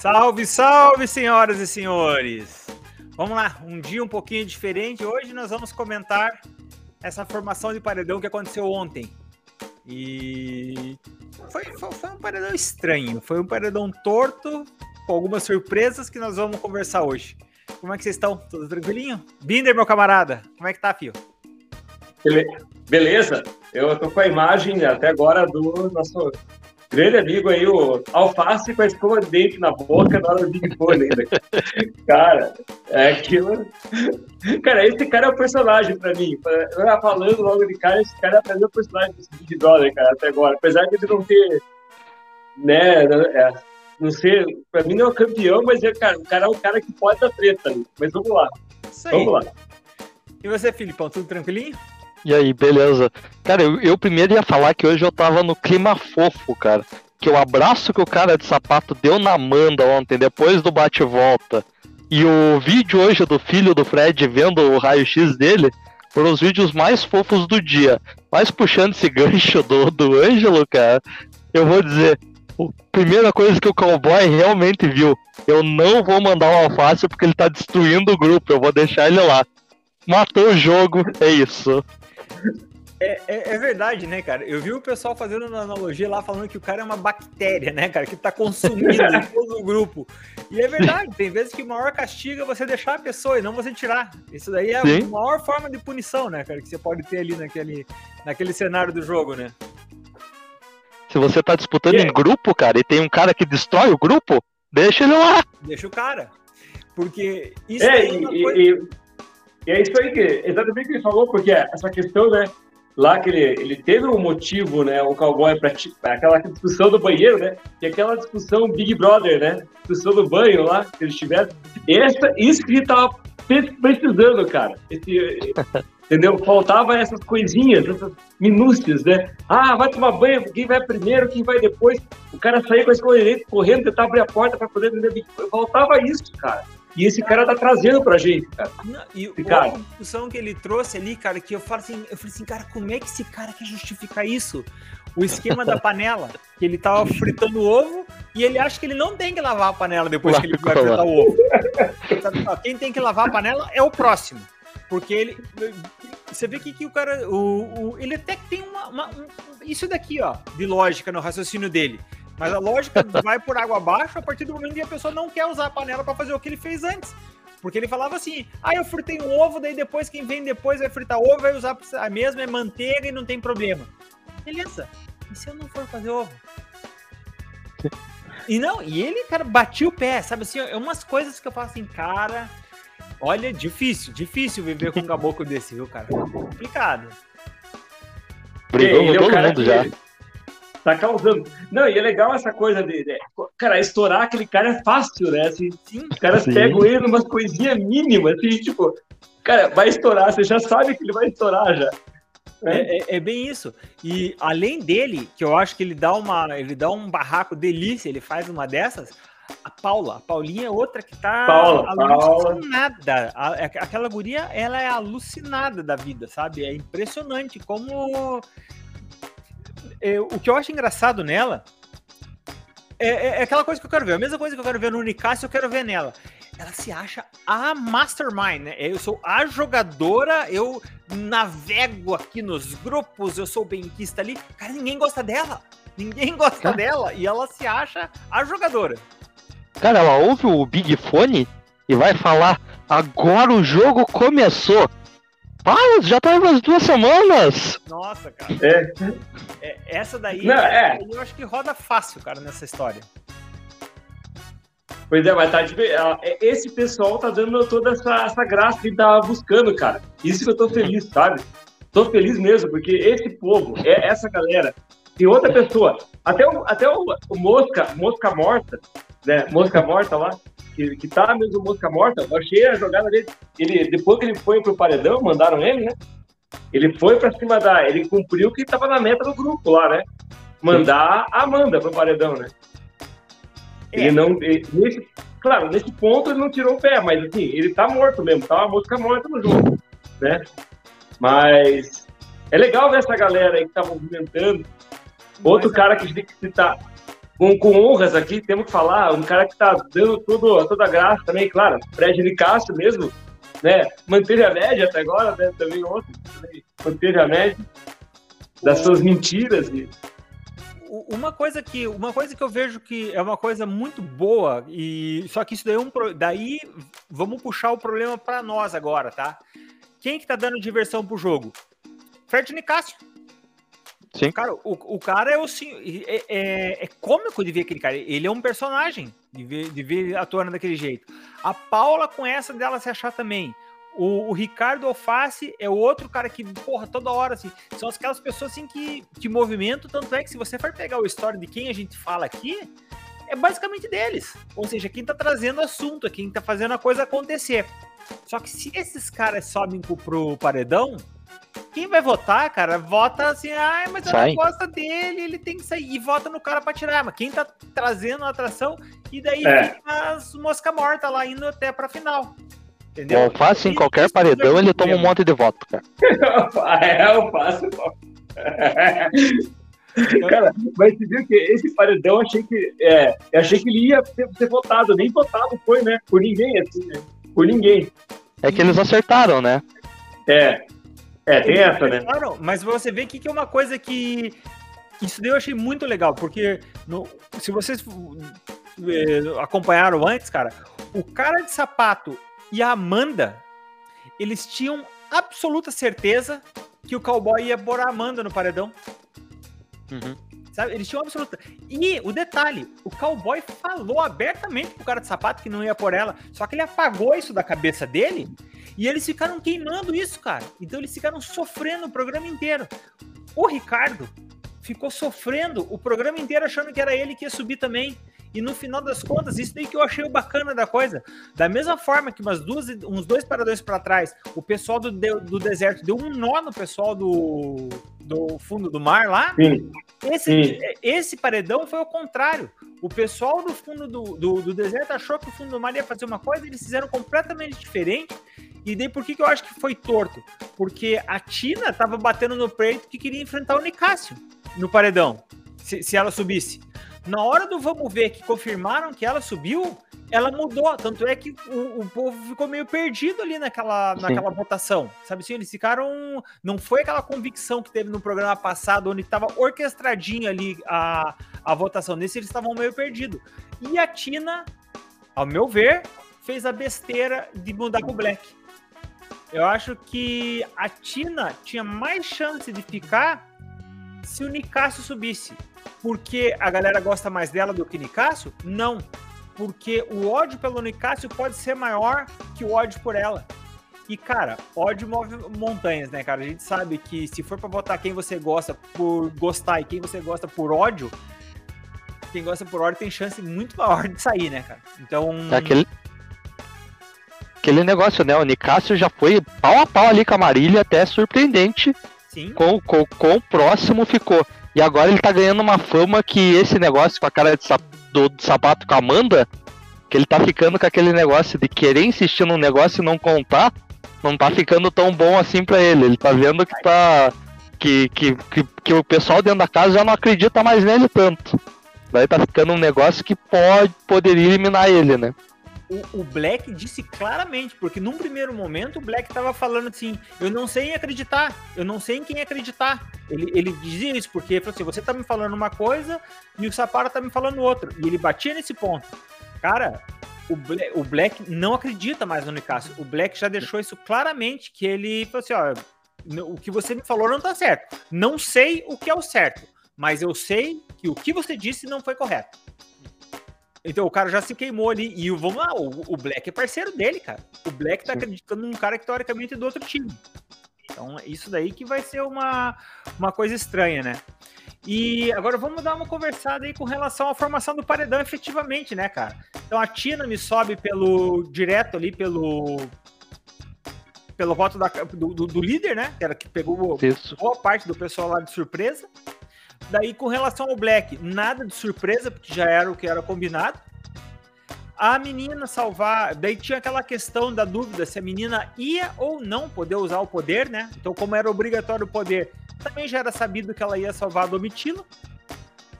Salve, salve, senhoras e senhores! Vamos lá, um dia um pouquinho diferente. Hoje nós vamos comentar essa formação de paredão que aconteceu ontem. E foi, foi, foi um paredão estranho, foi um paredão torto, com algumas surpresas que nós vamos conversar hoje. Como é que vocês estão? Tudo tranquilinho? Binder, meu camarada, como é que tá, fio? Beleza, eu tô com a imagem até agora do nosso grande amigo aí, o Alface com a escova de dente na boca na hora do Big Fone ainda. Cara, é aquilo. Cara, esse cara é o personagem pra mim. Eu ia falando logo de cara, esse cara é o personagem desse Big Brother, cara, até agora. Apesar de ele não ter. Né, é, não ser. Pra mim não é o campeão, mas é, cara, o cara é um cara que pode dar treta ali. Mas vamos lá. Vamos lá. E você, Filipão, tudo tranquilinho? E aí, beleza? Cara, eu, eu, primeiro ia falar que hoje eu tava no clima fofo, cara. Que o abraço que o cara de sapato deu na Amanda ontem, depois do bate-volta, e o vídeo hoje do filho do Fred vendo o raio-x dele, foram os vídeos mais fofos do dia. Mas puxando esse gancho do, do Ângelo, cara, eu vou dizer, a primeira coisa que o cowboy realmente viu, eu não vou mandar o alface porque ele tá destruindo o grupo, eu vou deixar ele lá. Matou o jogo, é isso. É, é, é, verdade, né, cara? Eu vi o pessoal fazendo uma analogia lá, falando que o cara é uma bactéria, né, cara? Que tá consumindo todo o grupo. E é verdade, tem vezes que o maior castigo é você deixar a pessoa e não você tirar. Isso daí é Sim. a maior forma de punição, né, cara? Que você pode ter ali naquele, naquele cenário do jogo, né? Se você tá disputando em grupo, cara, e tem um cara que destrói o grupo, deixa ele lá. Deixa o cara. Porque isso é, é e, coisa... e, e, é isso aí que exatamente o que ele falou, porque essa questão, né? lá que ele, ele teve um motivo, né, o cowboy, para aquela discussão do banheiro, né, e aquela discussão Big Brother, né, discussão do banho lá, que eles tiveram. Essa, isso que ele tava precisando, cara. Esse, entendeu? Faltava essas coisinhas, essas minúcias, né? Ah, vai tomar banho, quem vai primeiro, quem vai depois. O cara saía com a escolha correndo, tentar abrir a porta para poder. Faltava isso, cara. E esse cara tá trazendo pra gente, cara. Não, e a discussão que ele trouxe ali, cara, que eu falo assim, eu falei assim, cara, como é que esse cara quer justificar isso? O esquema da panela, que ele tava fritando o ovo e ele acha que ele não tem que lavar a panela depois que ele vai fritar o ovo. Quem tem que lavar a panela é o próximo. Porque ele. Você vê que, que o cara. O, o, ele até tem uma, uma um, isso daqui, ó, de lógica no raciocínio dele. Mas a lógica vai por água abaixo a partir do momento que a pessoa não quer usar a panela para fazer o que ele fez antes. Porque ele falava assim: ah, eu fritei um ovo, daí depois quem vem depois vai fritar ovo, vai usar a mesma, é manteiga e não tem problema. Beleza. E se eu não for fazer ovo? E não, e ele, cara, batia o pé, sabe assim? É umas coisas que eu falo assim, cara. Olha, difícil, difícil viver com um caboclo desse, viu, cara? Complicado. Brigou com todo mundo já. Tá causando. Não, e é legal essa coisa de, de. cara, estourar aquele cara é fácil, né? Assim, Sim. Os caras Sim. pegam ele numa coisinha mínima, assim, tipo, cara, vai estourar, você já sabe que ele vai estourar já. É, é, é, bem isso. E além dele, que eu acho que ele dá uma, ele dá um barraco delícia, ele faz uma dessas. A Paula, a Paulinha é outra que tá Paula, alucinada. Paula. É, aquela guria, ela é alucinada da vida, sabe? É impressionante como é, o que eu acho engraçado nela é, é, é, aquela coisa que eu quero ver. A mesma coisa que eu quero ver no Unicast, eu quero ver nela. Ela se acha a mastermind, né? Eu sou a jogadora, eu navego aqui nos grupos, eu sou benquista ali. Cara, ninguém gosta dela. Ninguém gosta Cara. dela. E ela se acha a jogadora. Cara, ela ouve o Big Fone e vai falar: agora o jogo começou. Ah, já tá umas duas semanas! Nossa, cara. É. é essa daí Não, é. eu acho que roda fácil, cara, nessa história. Pois é, mas tá é, esse pessoal tá dando toda essa, essa graça que tá buscando, cara. Isso que eu tô feliz, sabe? Tô feliz mesmo, porque esse povo, é essa galera, tem outra pessoa, até o, até o, o Mosca, Mosca Morta, né? Mosca Morta lá, que, que tá mesmo mosca morta, eu achei a jogada dele. Ele, depois que ele foi pro paredão, mandaram ele, né? Ele foi pra cima da. Ele cumpriu o que tava na meta do grupo lá, né? Mandar a Amanda pro paredão, né? É. Ele não. Ele, nesse, claro, nesse ponto ele não tirou o pé, mas assim, ele tá morto mesmo, tá uma mosca morta no jogo, né? Mas é legal ver essa galera aí que tá movimentando. Outro cara que a gente tem que citar, com, com honras aqui, temos que falar, um cara que tá dando tudo, toda a graça também, claro, Fred Nicasso mesmo, né? Manteve a média até agora, né? Também ontem, também manteve a média das suas mentiras. E... Uma coisa que uma coisa que eu vejo que é uma coisa muito boa e só que isso daí é um daí vamos puxar o problema para nós agora, tá? Quem que tá dando diversão pro jogo? Fred Nicásio. Sim. Cara, o, o cara é o é, é, é, cômico de ver aquele cara. Ele é um personagem de ver, de ver atuando daquele jeito. A Paula com essa dela se achar também. O, o, Ricardo Alface é outro cara que, porra, toda hora, assim, são aquelas pessoas, assim, que, que movimento, tanto é que se você for pegar o história de quem a gente fala aqui, é basicamente deles. Ou seja, quem tá trazendo assunto, quem tá fazendo a coisa acontecer. Só que se esses caras sobem pro paredão, quem vai votar, cara, vota assim, ah, mas eu não gosto dele, ele tem que sair. E vota no cara pra tirar. Mas quem tá trazendo a atração, e daí é. fica as mosca morta lá indo até pra final. Entendeu? Eu faço em qualquer paredão, ele toma um monte de voto, cara. é, eu faço. Cara, mas você viu que esse paredão eu achei que. É, eu achei que ele ia ser, ser, votado, nem votado foi, né? Por ninguém, assim, né? Por ninguém. É que eles acertaram, né? É. É, tem essa, né? Mas você vê que, que é uma coisa que. Isso daí eu achei muito legal, porque no, se vocês é, acompanharam antes, cara, o cara de sapato e a Amanda, eles tinham absoluta certeza que o cowboy ia pôr a Amanda no paredão. Uhum. Sabe? Eles tinham absoluta. E o detalhe, o cowboy falou abertamente pro cara de sapato que não ia por ela. Só que ele apagou isso da cabeça dele e eles ficaram queimando isso, cara. Então eles ficaram sofrendo o programa inteiro. O Ricardo ficou sofrendo o programa inteiro achando que era ele que ia subir também. E no final das contas, isso daí que eu achei o bacana da coisa. Da mesma forma que umas duas, uns dois paradores para trás, o pessoal do, do deserto deu um nó no pessoal do, do fundo do mar lá. Sim. Esse, Sim. esse paredão foi o contrário. O pessoal do fundo do, do, do, deserto achou que o fundo do mar ia fazer uma coisa, eles fizeram completamente diferente. E daí por que, que eu acho que foi torto? Porque a Tina tava batendo no peito que queria enfrentar o Nicásio no paredão, se, se ela subisse. Na hora do vamos ver que confirmaram que ela subiu, ela mudou. Tanto é que o, o povo ficou meio perdido ali naquela, naquela votação. Sabe assim? Eles ficaram. Não foi aquela convicção que teve no programa passado, onde estava orquestradinho ali a, a votação. Nesse eles estavam meio perdidos. E a Tina, ao meu ver, fez a besteira de mudar pro Black. Eu acho que a Tina tinha mais chance de ficar se o Nicásio subisse. Porque a galera gosta mais dela do que Nicásio? Não. Porque o ódio pelo Nicásio pode ser maior que o ódio por ela. E, cara, ódio move montanhas, né, cara? A gente sabe que se for pra votar quem você gosta por gostar e quem você gosta por ódio, quem gosta por ódio tem chance muito maior de sair, né, cara? Então. É aquele, aquele negócio, né? O Nicásio já foi pau a pau ali com a Marília, até surpreendente. Sim. Com, com, com o próximo ficou. E agora ele tá ganhando uma fama que esse negócio com a cara de sap do, do, sapato com a Amanda, que ele tá ficando com aquele negócio de querer insistir num negócio e não contar, não tá ficando tão bom assim pra ele. Ele tá vendo que tá. Que, que, que, que o pessoal dentro da casa já não acredita mais nele tanto. Daí tá ficando um negócio que pode poderia eliminar ele, né? o, o, Black disse claramente, porque num primeiro momento o Black tava falando assim: eu não sei em acreditar, eu não sei em quem acreditar. Ele, ele dizia isso, porque ele falou assim: você tá me falando uma coisa e o Sapara tá me falando outra. E ele batia nesse ponto. Cara, o Black, o Black não acredita mais no Nicásio. O Black já deixou isso claramente, que ele falou assim: ó, o que você me falou não tá certo. Não sei o que é o certo, mas eu sei que o que você disse não foi correto. Então o cara já se queimou ali. E vamos lá, o, o Black é parceiro dele, cara. O Black tá acreditando num cara que teoricamente é do outro time. Então, isso daí que vai ser uma, uma coisa estranha, né? E agora vamos dar uma conversada aí com relação à formação do paredão efetivamente, né, cara? Então a Tina me sobe pelo direto ali pelo pelo voto da, do, do, do líder, né? Que era que pegou Isso. boa parte do pessoal lá de surpresa. Daí, com relação ao Black, nada de surpresa, porque já era o que era combinado. A menina salvar. Daí tinha aquela questão da dúvida se a menina ia ou não poder usar o poder, né? Então, como era obrigatório o poder, também já era sabido que ela ia salvar a Domitila.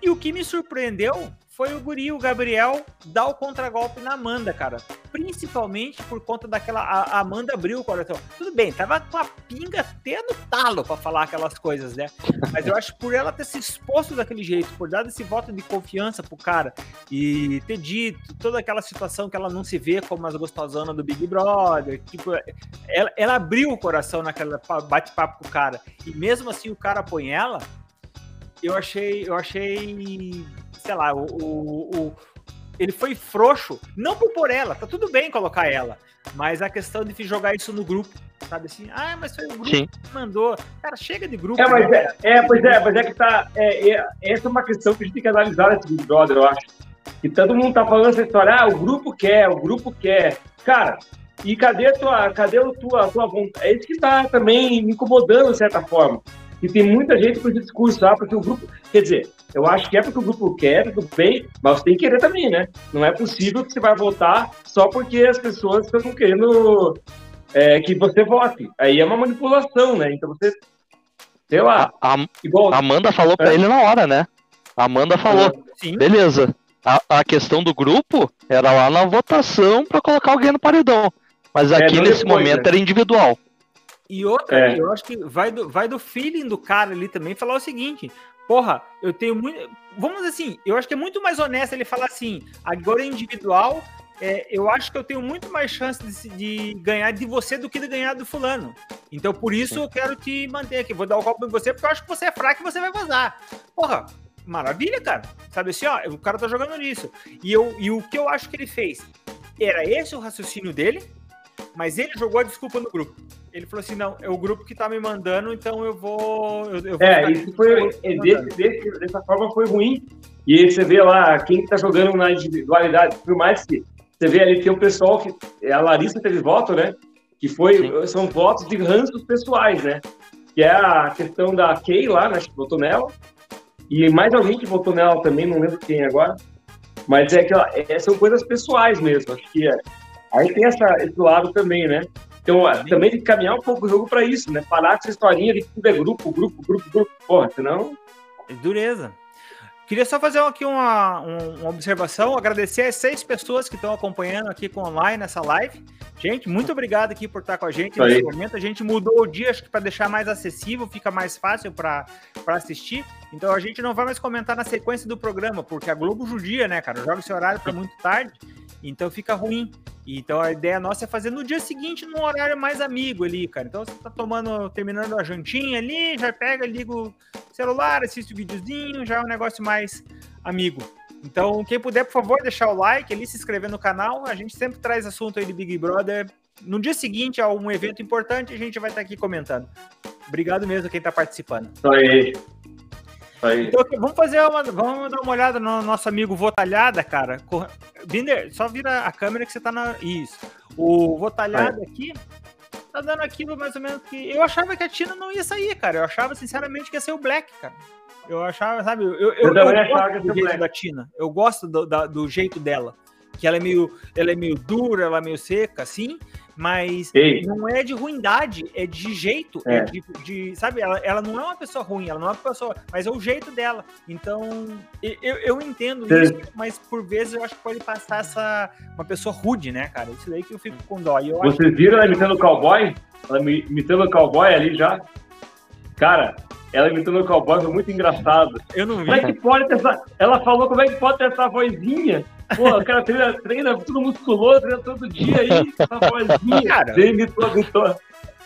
E o que me surpreendeu foi o Guri, o Gabriel, dar o contragolpe na Amanda, cara. Principalmente por conta daquela. A, Amanda abriu o coração. Tudo bem, tava com a pinga até no talo pra falar aquelas coisas, né? Mas eu acho que por ela ter se exposto daquele jeito, por dar esse voto de confiança pro cara e ter dito toda aquela situação que ela não se vê como as gostosonas do Big Brother, tipo, ela, ela abriu o coração naquela bate-papo com o cara. E mesmo assim o cara põe ela, eu achei, eu achei, sei lá, o, o, o ele foi frouxo, não por por ela, tá tudo bem colocar ela, mas a questão de jogar isso no grupo, sabe assim, ah, mas foi o grupo Sim. que mandou. Cara, chega de grupo. É, mas né? é, é, pois é, mas é que tá. É, é, essa é uma questão que a gente tem que analisar nesse Big Brother, eu acho. E todo mundo tá falando essa história, ah, o grupo quer, o grupo quer. Cara, e cadê tua, cadê a tua, a tua vontade? É isso que tá também me incomodando, de certa forma. E tem muita gente com esse discurso, ah, porque o grupo. Quer dizer, eu acho que é porque o grupo quer, tudo bem, mas você tem que querer também, né? Não é possível que você vai votar só porque as pessoas estão querendo é, que você vote. Aí é uma manipulação, né? Então você. Sei lá. A, a igual... Amanda falou pra é? ele na hora, né? A Amanda falou. Sim. Beleza. A, a questão do grupo era lá na votação para colocar alguém no paredão. Mas é, aqui é, nesse depois, momento né? era individual. E outra, é. eu acho que vai do, vai do feeling do cara ali também falar o seguinte: porra, eu tenho muito. Vamos assim, eu acho que é muito mais honesto ele falar assim, agora é individual, é, eu acho que eu tenho muito mais chance de, de, ganhar de você do que de ganhar do fulano. Então, por isso eu quero te manter aqui. Vou dar o um copo em você, porque eu acho que você é fraco e você vai vazar. Porra, maravilha, cara. Sabe assim, ó, o cara tá jogando nisso. E, eu, e o que eu acho que ele fez? Era esse o raciocínio dele, mas ele jogou a desculpa no grupo. Ele falou assim: não, é o grupo que tá me mandando, então eu vou. Eu, eu vou é, isso foi. É, desse, desse, dessa forma foi ruim. E você vê lá quem tá jogando na individualidade, por mais que você vê ali tem o pessoal que. A Larissa teve voto, né? Que foi. Sim. São votos de ranços pessoais, né? Que é a questão da Kay lá, né? Que votou nela. E mais alguém que votou nela também, não lembro quem agora. Mas é que ó, é, são coisas pessoais mesmo. Acho que é, Aí tem essa, esse lado também, né? Então, também tem que caminhar um pouco o jogo para isso, né? Parar com essa historinha de que tudo é grupo, grupo, grupo, grupo. Porra, senão. É dureza. Queria só fazer aqui uma, uma observação, agradecer as seis pessoas que estão acompanhando aqui com online nessa live. Gente, muito obrigado aqui por estar com a gente nesse aí. momento. A gente mudou o dia, acho que para deixar mais acessível, fica mais fácil para assistir. Então a gente não vai mais comentar na sequência do programa, porque a Globo judia, né, cara? Joga esse horário para muito tarde, então fica ruim. Então a ideia nossa é fazer no dia seguinte, num horário mais amigo ali, cara. Então você tá tomando, terminando a jantinha ali, já pega, liga o celular, assiste o videozinho, já é um negócio mais amigo. Então, quem puder, por favor, deixar o like ali, se inscrever no canal. A gente sempre traz assunto aí de Big Brother. No dia seguinte, a um evento importante, a gente vai estar aqui comentando. Obrigado mesmo a quem está participando. Aí. Aí. Então, vamos fazer uma, vamos dar uma olhada no nosso amigo Votalhada, cara. Binder, só vira a câmera que você tá na. Isso. O Votalhada aqui tá dando aquilo mais ou menos que. Eu achava que a Tina não ia sair, cara. Eu achava, sinceramente, que ia ser o Black, cara. Eu achava, sabe? Eu, eu, eu, eu achava que ia ser o Black. da Tina. Eu gosto do, da, do jeito dela. Que ela é meio, ela é meio dura, ela é meio seca, assim mas Ei. não é de ruindade, é de jeito, é. é de, de, sabe? Ela, ela não é uma pessoa ruim, ela não é uma pessoa, mas é o jeito dela. Então, eu, eu entendo Sim. isso, mas por vezes eu acho que pode passar essa uma pessoa rude, né, cara? Isso daí que eu fico com dó. Eu Vocês viram ela imitando o cowboy? Ela imitando o cowboy ali já? Cara, ela imitando o cowboy foi muito engraçado. Eu não vi. Como é que pode ter essa... Ela falou como é que pode ter essa vozinha Pô, o cara treina, treina tudo musculoso, treina todo dia aí, essa vozinha. Cara, imitou,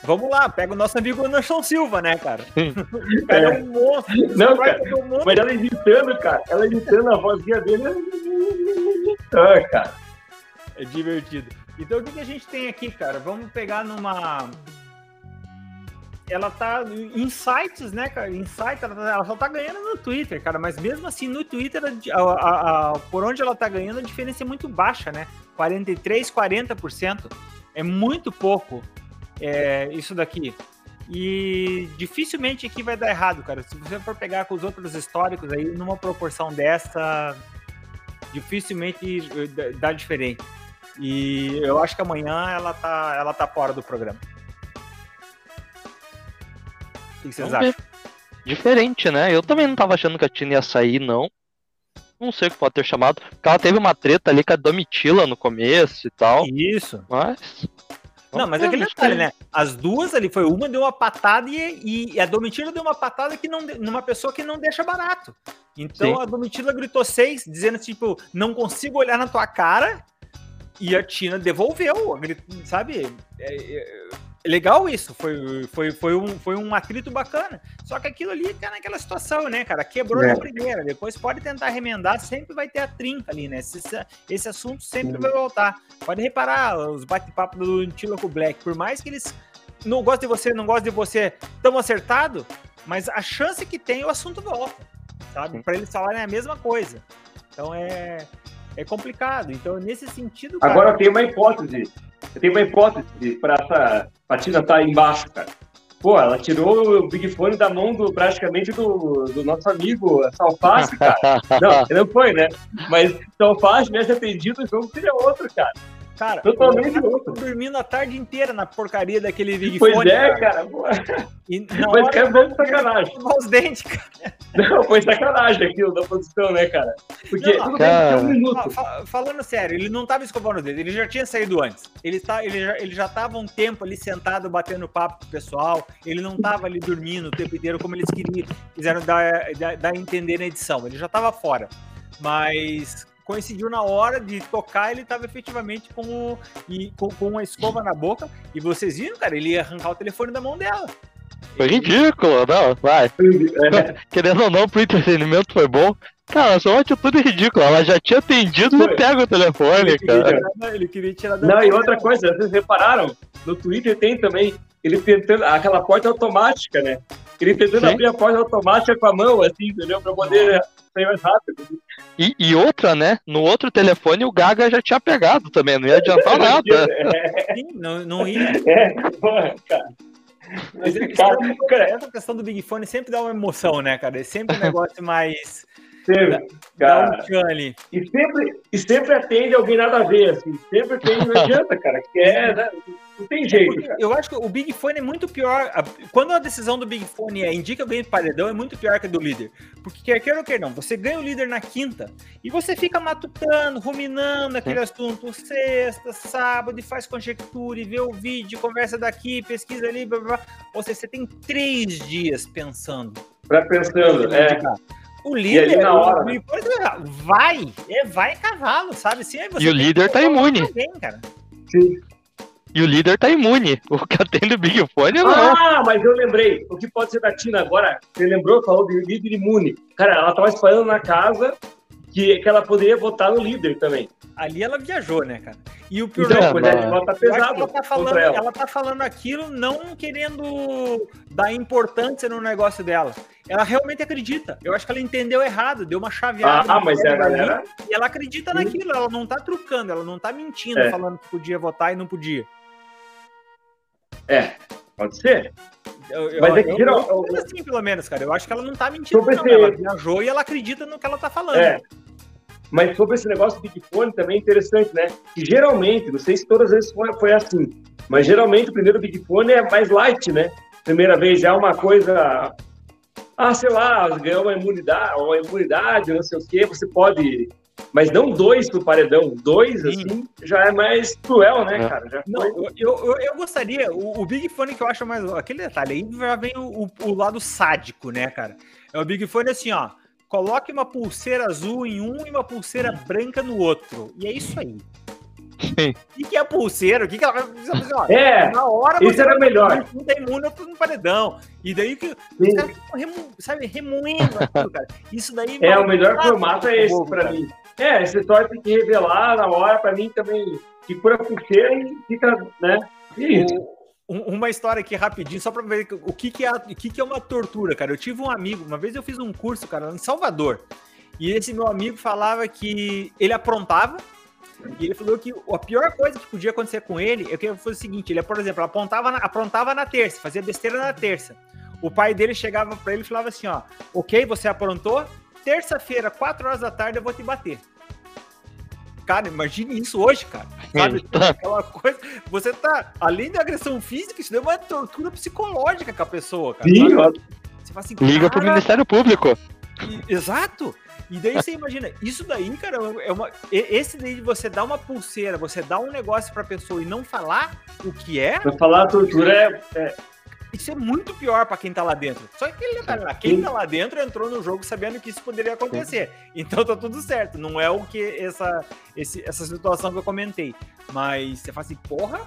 Vamos lá, pega o nosso amigo Anderson Silva, né, cara? O cara é, é um monstro. Não, cara, um mas ela imitando, cara, ela imitando a vozinha dele. Ah, cara. É divertido. Então o que, que a gente tem aqui, cara? Vamos pegar numa ela tá em sites, né, cara? Em sites, ela, tá, ela, só tá ganhando no Twitter, cara. Mas mesmo assim, no Twitter, a, a, a, por onde ela tá ganhando, a diferença é muito baixa, né? 43, 40%. É muito pouco é, isso daqui. E dificilmente aqui vai dar errado, cara. Se você for pegar com os outros históricos aí, numa proporção dessa, dificilmente eh, dá diferente. E eu acho que amanhã ela tá, ela tá fora do programa que vocês acham? Diferente, né? Eu também não tava achando que a Tina ia sair, não. Não sei o que pode ter chamado. Porque ela teve uma treta ali com a Domitila no começo e tal. Isso. Mas. Não, mas é aquele detalhe, né? As duas ali foi uma deu uma patada e, e a Domitila deu uma patada que não numa pessoa que não deixa barato. Então Sim. a Domitila gritou seis, dizendo tipo, não consigo olhar na tua cara. E a Tina devolveu, sabe? É- é legal isso, foi, foi, foi, um, foi um atrito bacana. Só que aquilo ali tá naquela situação, né, cara? Quebrou É. na primeira, depois pode tentar remendar, sempre vai ter a trinca ali, né? Esse, esse assunto sempre vai voltar. Pode reparar os bate-papo do Tila com o Black, por mais que eles não gostem de você, não gostem de você, tão acertado, mas a chance que tem, o assunto volta, sabe? Para eles falarem a mesma coisa. Então é, é complicado. Então, nesse sentido, cara, Agora tenho uma hipótese. Eu tenho uma hipótese para essa patina estar embaixo, cara. Pô, ela tirou o Big Fone da mão do, praticamente do, do nosso amigo Salfácio, cara. Não, ele não foi, né? Mas Salfácio tivesse atendido, o jogo seria outro, cara. Cara, Totalmente eu outro. dormindo a tarde inteira na porcaria daquele Big Pois Fone. é, cara. cara. E na Mas hora que é de sacanagem. os dentes, cara. Não, foi sacanagem aquilo da posição, né, cara? Porque Não, que cara. tem um minuto. Fa- fa- Falando sério, ele não tava escovando os dedos, ele já tinha saído antes. Ele, tá, ele, já, ele já tava um tempo ali sentado, batendo papo com o pessoal. Ele não tava ali dormindo o tempo inteiro, como eles queriam, quiseram dar, dar, dar a entender na edição. Ele já tava fora. Mas coincidiu na hora de tocar, ele tava efetivamente com, o, e, com, com uma escova na boca. E vocês viram, cara, ele ia arrancar o telefone da mão dela. Foi ridículo, não, vai. É, Querendo ou não, pro entretenimento foi bom. Cara, só uma atitude ridícula. Ela já tinha atendido e pega o telefone, Ele queria, cara. tirar- ele queria tirar da Não, mão e outra coisa, vocês repararam? No Twitter tem também ele tentando aquela porta automática, né? Ele tentando Sim. abrir a porta automática com a mão, assim, entendeu? Pra poder sair mais rápido. E, e outra, né? No outro telefone o Gaga já tinha pegado também, não ia adiantar nada. Sim, não, não ia. É, porra, cara. Mas Esse esse cara, cara- cara, essa questão do Big Fone sempre dá uma emoção, né, cara? É sempre um negócio mais. sempre, dá um cara. ali. E sempre, e sempre atende alguém nada a ver, assim. Sempre tem, não adianta, cara. Que é, né? Não tem jeito, Porque cara. eu acho que o Big Fone é muito pior. Quando a decisão do Big Fone é indica alguém de paredão, é muito pior que a do líder. Porque quer queira ou quer não, você ganha o líder na quinta e você fica matutando, ruminando aquele assunto sexta, sábado, e faz conjectura, e vê o vídeo, conversa daqui, pesquisa ali, blá blá blá. Ou seja, você tem três dias pensando. Pra pensando, é. O líder, na hora, o Big Fone, vai, é vai cavalo, sabe? Você E o líder tá imune. alguém, cara. Sim. E o líder tá imune. O que atende o Big Fone não. Ah, mas eu lembrei. O que pode ser da Tina agora? Você lembrou? Falou de líder imune. Cara, ela tava espalhando na casa que, que ela poderia votar no líder também. Ali ela viajou, né, cara? E o pior Então, É, pois é, mas- ela tá pesado ela tá falando, ela. ela. tá falando aquilo não querendo dar importância no negócio dela. Ela realmente acredita. Eu acho que ela entendeu errado, deu uma chaveada. Ah, no mas é a galera. E ela acredita naquilo, ela não tá trucando, ela não tá mentindo, É. falando que podia votar e não podia. É, pode ser. Eu, eu, Mas é que eu- geral- eu penso assim, pelo menos, cara. Eu acho que ela não tá mentindo, Sobre não. esse- Ela viajou e ela acredita no que ela tá falando. É. Mas sobre esse negócio do Big Fone também é interessante, né? Que geralmente, não sei se todas as vezes foi, foi assim, mas geralmente o primeiro Big Fone é mais light, né? Primeira vez já é uma coisa. Ah, sei lá, ganhou uma imunidade, uma imunidade, não sei o quê, você pode. Mas não dois pro paredão, dois, Sim. assim, já é mais cruel, né, É. cara? Já Não, eu, eu, eu- gostaria, o, o Big Fone que eu acho mais. Aquele detalhe aí já vem o, o- o lado sádico, né, cara? É o Big Fone assim, ó. Coloque uma pulseira azul em um e uma pulseira branca no outro. E é isso aí. O que, que é pulseira? O que, que ela vai fazer? Ó, É, na hora esse era melhor. Não tem imune, outro no paredão. E daí que os caras ficam, remo, sabe, remoendo aquilo, cara. Isso daí. É, o melhor formato é esse pra cara. mim. É, essa história tem que revelar na hora, pra mim também, que por a pulseira e fica, né? E isso. Um- uma história aqui rapidinho, só pra ver o que, que, é, o que, que é uma tortura, cara. Eu tive um amigo, uma vez eu fiz um curso, cara, em Salvador. E esse meu amigo falava que ele aprontava. E ele falou que a pior coisa que podia acontecer com ele é que foi o seguinte: ele, por exemplo, apontava na, aprontava na terça, fazia besteira na terça. O pai dele chegava pra ele e falava assim: ó, ok, você aprontou, terça-feira, 4 horas da tarde, eu vou te bater. Cara, imagine isso hoje, cara. Sabe? Aquela coisa. Você tá. Além da agressão física, isso daí é uma tortura psicológica com a pessoa, cara. Sim, Você fala assim, Liga pro cara, Ministério Público. E, exato! E daí você imagina, isso daí, cara, é uma. Esse daí de você dar uma pulseira, você dar um negócio pra pessoa e não falar o que é. Pra falar a tortura é, é isso é muito pior para quem tá lá dentro. Só que ele, cara, quem tá lá dentro entrou no jogo sabendo que isso poderia acontecer. Então tá tudo certo. Não é o que essa, esse, essa situação que eu comentei. Mas você fala assim, porra,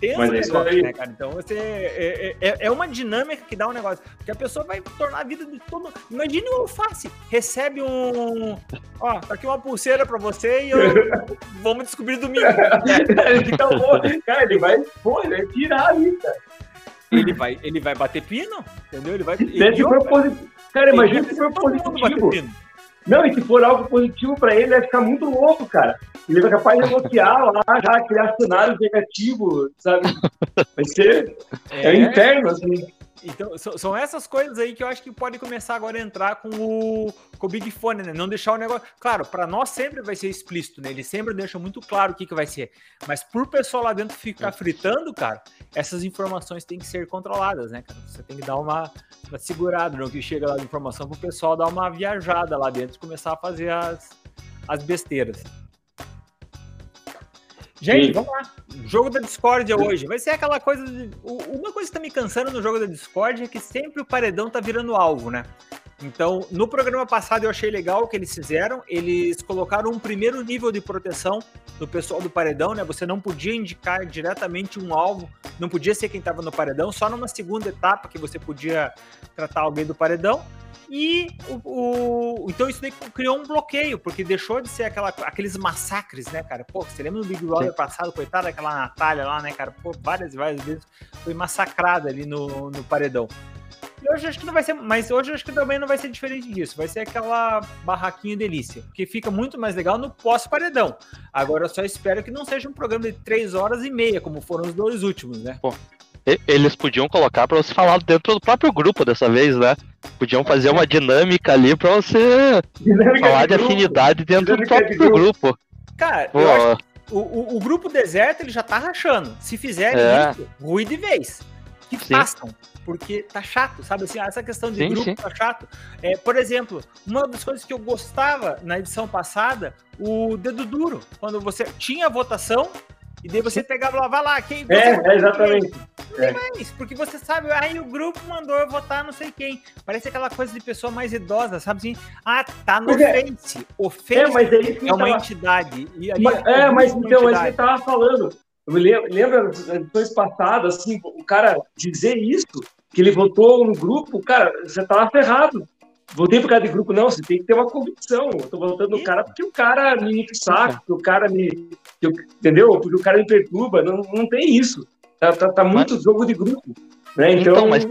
tenso Mas é negócio, né, cara? Então você é, é, é, uma dinâmica que dá um negócio. Porque a pessoa vai tornar a vida de todo. Imagine o alface. Recebe um. Ó, tá aqui uma pulseira pra você e eu. Vamos descobrir domingo. então, cara, ele vai, pô, ele vai tirar ali, cara ele vai, ele vai bater pino, entendeu? Ele vai. Ele, se for positivo. Cara, imagina se for positivo. Não, e se for algo positivo para ele, vai ficar muito louco, cara. Ele vai capaz de bloquear lá, já criar cenários negativos, sabe? Vai ser. É, é interno, assim. Então, são essas coisas aí que eu acho que pode começar agora a entrar com o, com o Big Fone, né? Não deixar o negócio. Claro, para nós sempre vai ser explícito, né? Ele sempre deixa muito claro o que, que vai ser. Mas por pessoal lá dentro ficar fritando, cara, essas informações têm que ser controladas, né, cara? Você tem que dar uma, uma segurada no que chega lá de informação pro pessoal dar uma viajada lá dentro e começar a fazer as, as besteiras. Gente, Sim. vamos lá. Jogo da Discord hoje. Vai ser aquela coisa. De... Uma coisa que tá me cansando no jogo da Discord é que sempre o paredão tá virando alvo, né? Então, no programa passado eu achei legal o que eles fizeram. Eles colocaram um primeiro nível de proteção do pessoal do paredão, né? Você não podia indicar diretamente um alvo, não podia ser quem estava no paredão, só numa segunda etapa que você podia tratar alguém do paredão. E o, o, então isso criou um bloqueio, porque deixou de ser aquela, aqueles massacres, né, cara? Pô, você lembra do Big Brother Sim. passado, coitada daquela Natália lá, né, cara? Pô, várias e várias vezes foi massacrada ali no, no paredão. E hoje acho que não vai ser, mas hoje acho que também não vai ser diferente disso. Vai ser aquela barraquinha delícia, que fica muito mais legal no pós-paredão. Agora eu só espero que não seja um programa de três horas e meia, como foram os dois últimos, né? Pô, eles podiam colocar para você falar dentro do próprio grupo dessa vez, né? Podiam fazer uma dinâmica ali para você dinâmica falar de, de afinidade dentro dinâmica do próprio de grupo. grupo. Cara, Pô. eu acho o, o, o, grupo deserto ele já tá rachando. Se fizerem é. isso, ruim de vez. Que Sim. façam. Porque tá chato, sabe assim? Essa questão de sim, grupo sim. tá chato. É, por exemplo, uma das coisas que eu gostava na edição passada, o dedo duro. Quando você tinha votação, e daí você pegava lá, vai lá, quem. É, é exatamente. Não tem é. mais, porque você sabe, aí o grupo mandou eu votar não sei quem. Parece aquela coisa de pessoa mais idosa, sabe assim? Ah, tá no é. Face. O Face é, mas é, é uma tava... entidade. E ali mas, é, mas então, é isso que eu tava falando. Eu me lembro, das edições passadas, assim, o cara dizer isso, que ele votou no grupo, cara, você tava ferrado votei por causa de grupo, não, você tem que ter uma convicção. Eu tô votando no cara porque o cara me saco, porque o cara me. Eu, entendeu? Porque o cara me perturba. Não, não tem isso. Tá, tá, tá muito mas... jogo de grupo. Né? Então, então mas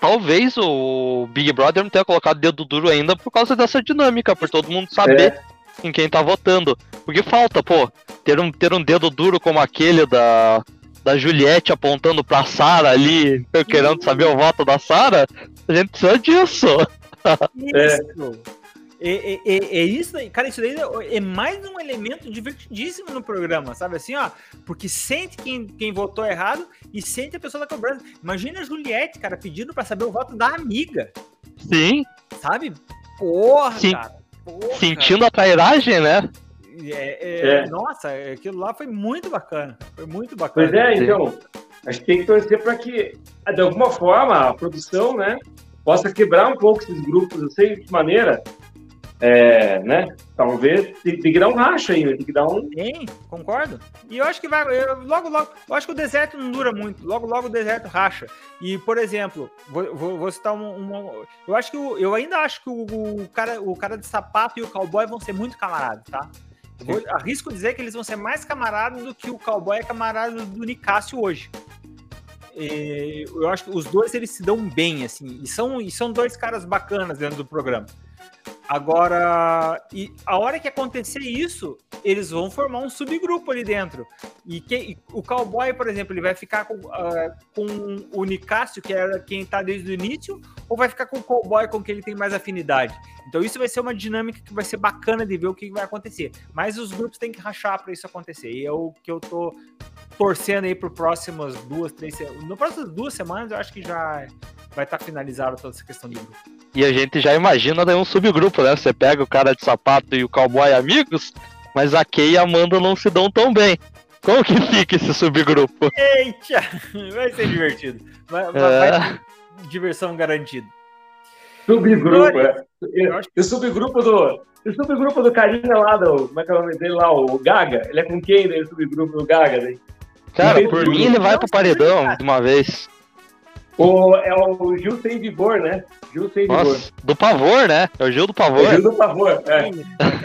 talvez o Big Brother não tenha colocado dedo duro ainda por causa dessa dinâmica, por todo mundo saber é. em quem tá votando. Porque falta, pô, ter um, ter um dedo duro como aquele da, da Juliette apontando pra Sara ali, querendo saber o voto da Sara, a gente precisa disso. Isso. É. É, é, é, isso aí, cara, isso daí é mais um elemento divertidíssimo no programa, sabe assim, ó, porque sente quem, quem votou errado e sente a pessoa da cobrança. Imagina a Juliette, cara, pedindo para saber o voto da amiga. Sim. Sabe? Porra, Sim. cara. Porra. Sentindo a trairagem, né? É, é, é. Nossa, aquilo lá foi muito bacana. Foi muito bacana. Pois é, então, a gente tem que torcer para que, de alguma forma, a produção, né, possa quebrar um pouco esses grupos, não sei de que maneira, é, né? Talvez tem, tem, que dar um racha aí, tem que dar um. Tem, concordo. E eu acho que vai. Eu, logo, logo. Eu acho que o deserto não dura muito. Logo, logo o deserto racha. E, por exemplo, vou, vou, vou citar uma, uma. eu acho que o, eu ainda acho que o, o, cara, o cara de sapato e o cowboy vão ser muito camaradas, tá? Vou, arrisco dizer que eles vão ser mais camaradas do que o cowboy é camarada do Nicásio hoje. E eu acho que os dois eles se dão bem, assim, e são, e são dois caras bacanas dentro do programa. Agora, e a hora que acontecer isso, eles vão formar um subgrupo ali dentro. E, que, e o cowboy, por exemplo, ele vai ficar com, uh, com o Nicásio, que era quem tá desde o início, ou vai ficar com o cowboy com quem ele tem mais afinidade? Então isso vai ser uma dinâmica que vai ser bacana de ver o que vai acontecer. Mas os grupos têm que rachar para isso acontecer. E é o que eu tô torcendo aí por próximas duas, três semanas. No próximas duas semanas, eu acho que já vai estar tá finalizado toda essa questão de grupo. E a gente já imagina daí um subgrupo, né? Você pega o cara de sapato e o cowboy amigos, mas a Kay e a Amanda não se dão tão bem. Como que fica esse subgrupo? Eita! Vai ser divertido. Vai, É. vai- diversão garantida. Subgrupo, é. O subgrupo do. O subgrupo do carinha lá, do, como é que é o nome dele lá? O Gaga? Ele é com quem daí, o subgrupo do Gaga? Daí? Cara, por mim ele vai pro paredão de uma vez. O, é o Gil Sem Vigor, né? Gil Sem Vigor. Nossa, do pavor, né? É o Gil do O pavor. Gil do Pavor, é.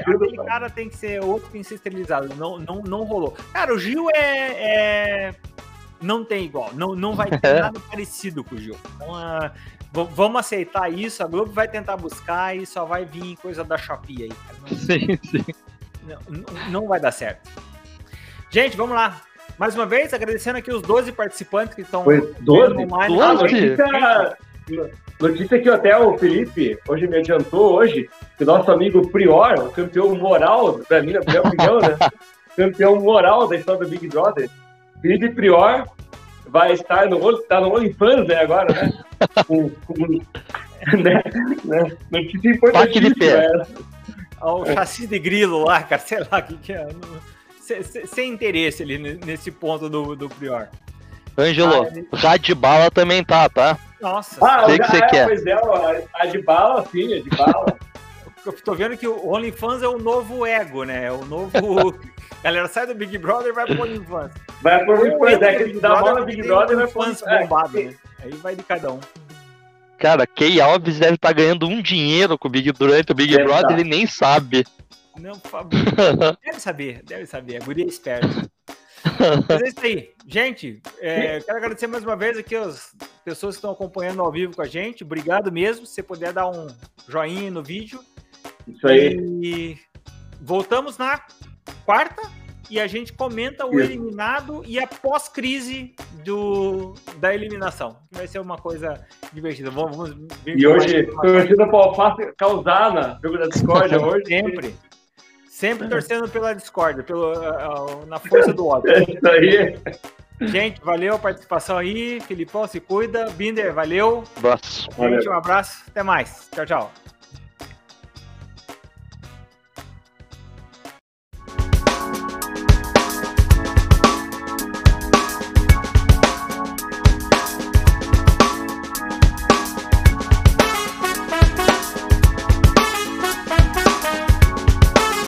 Aquele cara tem que ser outro tem que ser esterilizado. Não, não, não rolou. Cara, o Gil é. é- Não tem igual. Não, não vai ter É. nada parecido com o Gil. Então, v- vamos aceitar isso. A Globo vai tentar buscar e só vai vir coisa da Shopee aí. cara. Não- Sim, sim. Não- não vai dar certo. Gente, vamos lá. Mais uma vez, agradecendo aqui os 12 participantes que estão Foi 12? online. Ah, 12? notícia, notícia que até o Felipe hoje me adiantou hoje, que o nosso amigo Prior, o campeão moral, pra mim, na minha opinião, né? campeão moral da história do Big Brother, Felipe Prior vai estar no, tá no OnlyFans, né, agora, né? Com, com, né, né? Notícia Toque de importantíssima pé. essa. Ao chassi de grilo lá, cara, sei lá o que, que é. Não- Sem interesse ali ne- nesse ponto do, do Prior. Ângelo, Ah, ele- Radibala também tá, tá? Nossa, Ah, Sei o que você é, quer. pois é, a, a de bala, sim, a de bala. eu tô vendo que o OnlyFans é o novo ego, né? É o novo. Galera, sai do Big Brother e vai pro OnlyFans. Vai por Ou OnlyFans, é que Big dá Brother bola no porque Big Brother vai por OnlyFans é, bombado, né? Aí vai de cada um. Cara, Key Alves deve estar ganhando um dinheiro com o Big durante o Big Deve Brother, tá. ele nem sabe. Não, por favor. Deve saber, deve saber. A guria é esperta. Mas é isso aí. Gente, é, quero agradecer mais uma vez aqui as pessoas que estão acompanhando ao vivo com a gente. Obrigado mesmo. Se você puder dar um joinha no vídeo. Isso aí. E voltamos na quarta e a gente comenta o eliminado e a pós-crise do da eliminação. Que vai ser uma coisa divertida. Vamos, vamos E hoje, torcida para Alface causar na jogo da discórdia hoje. Sempre. Sempre torcendo pela discórdia, pelo, ah, na força do ódio. É isso aí. Gente, valeu a participação aí. Filipão, se cuida. Binder, valeu. Abraço. Valeu. Gente, um abraço. Até mais. Tchau, tchau.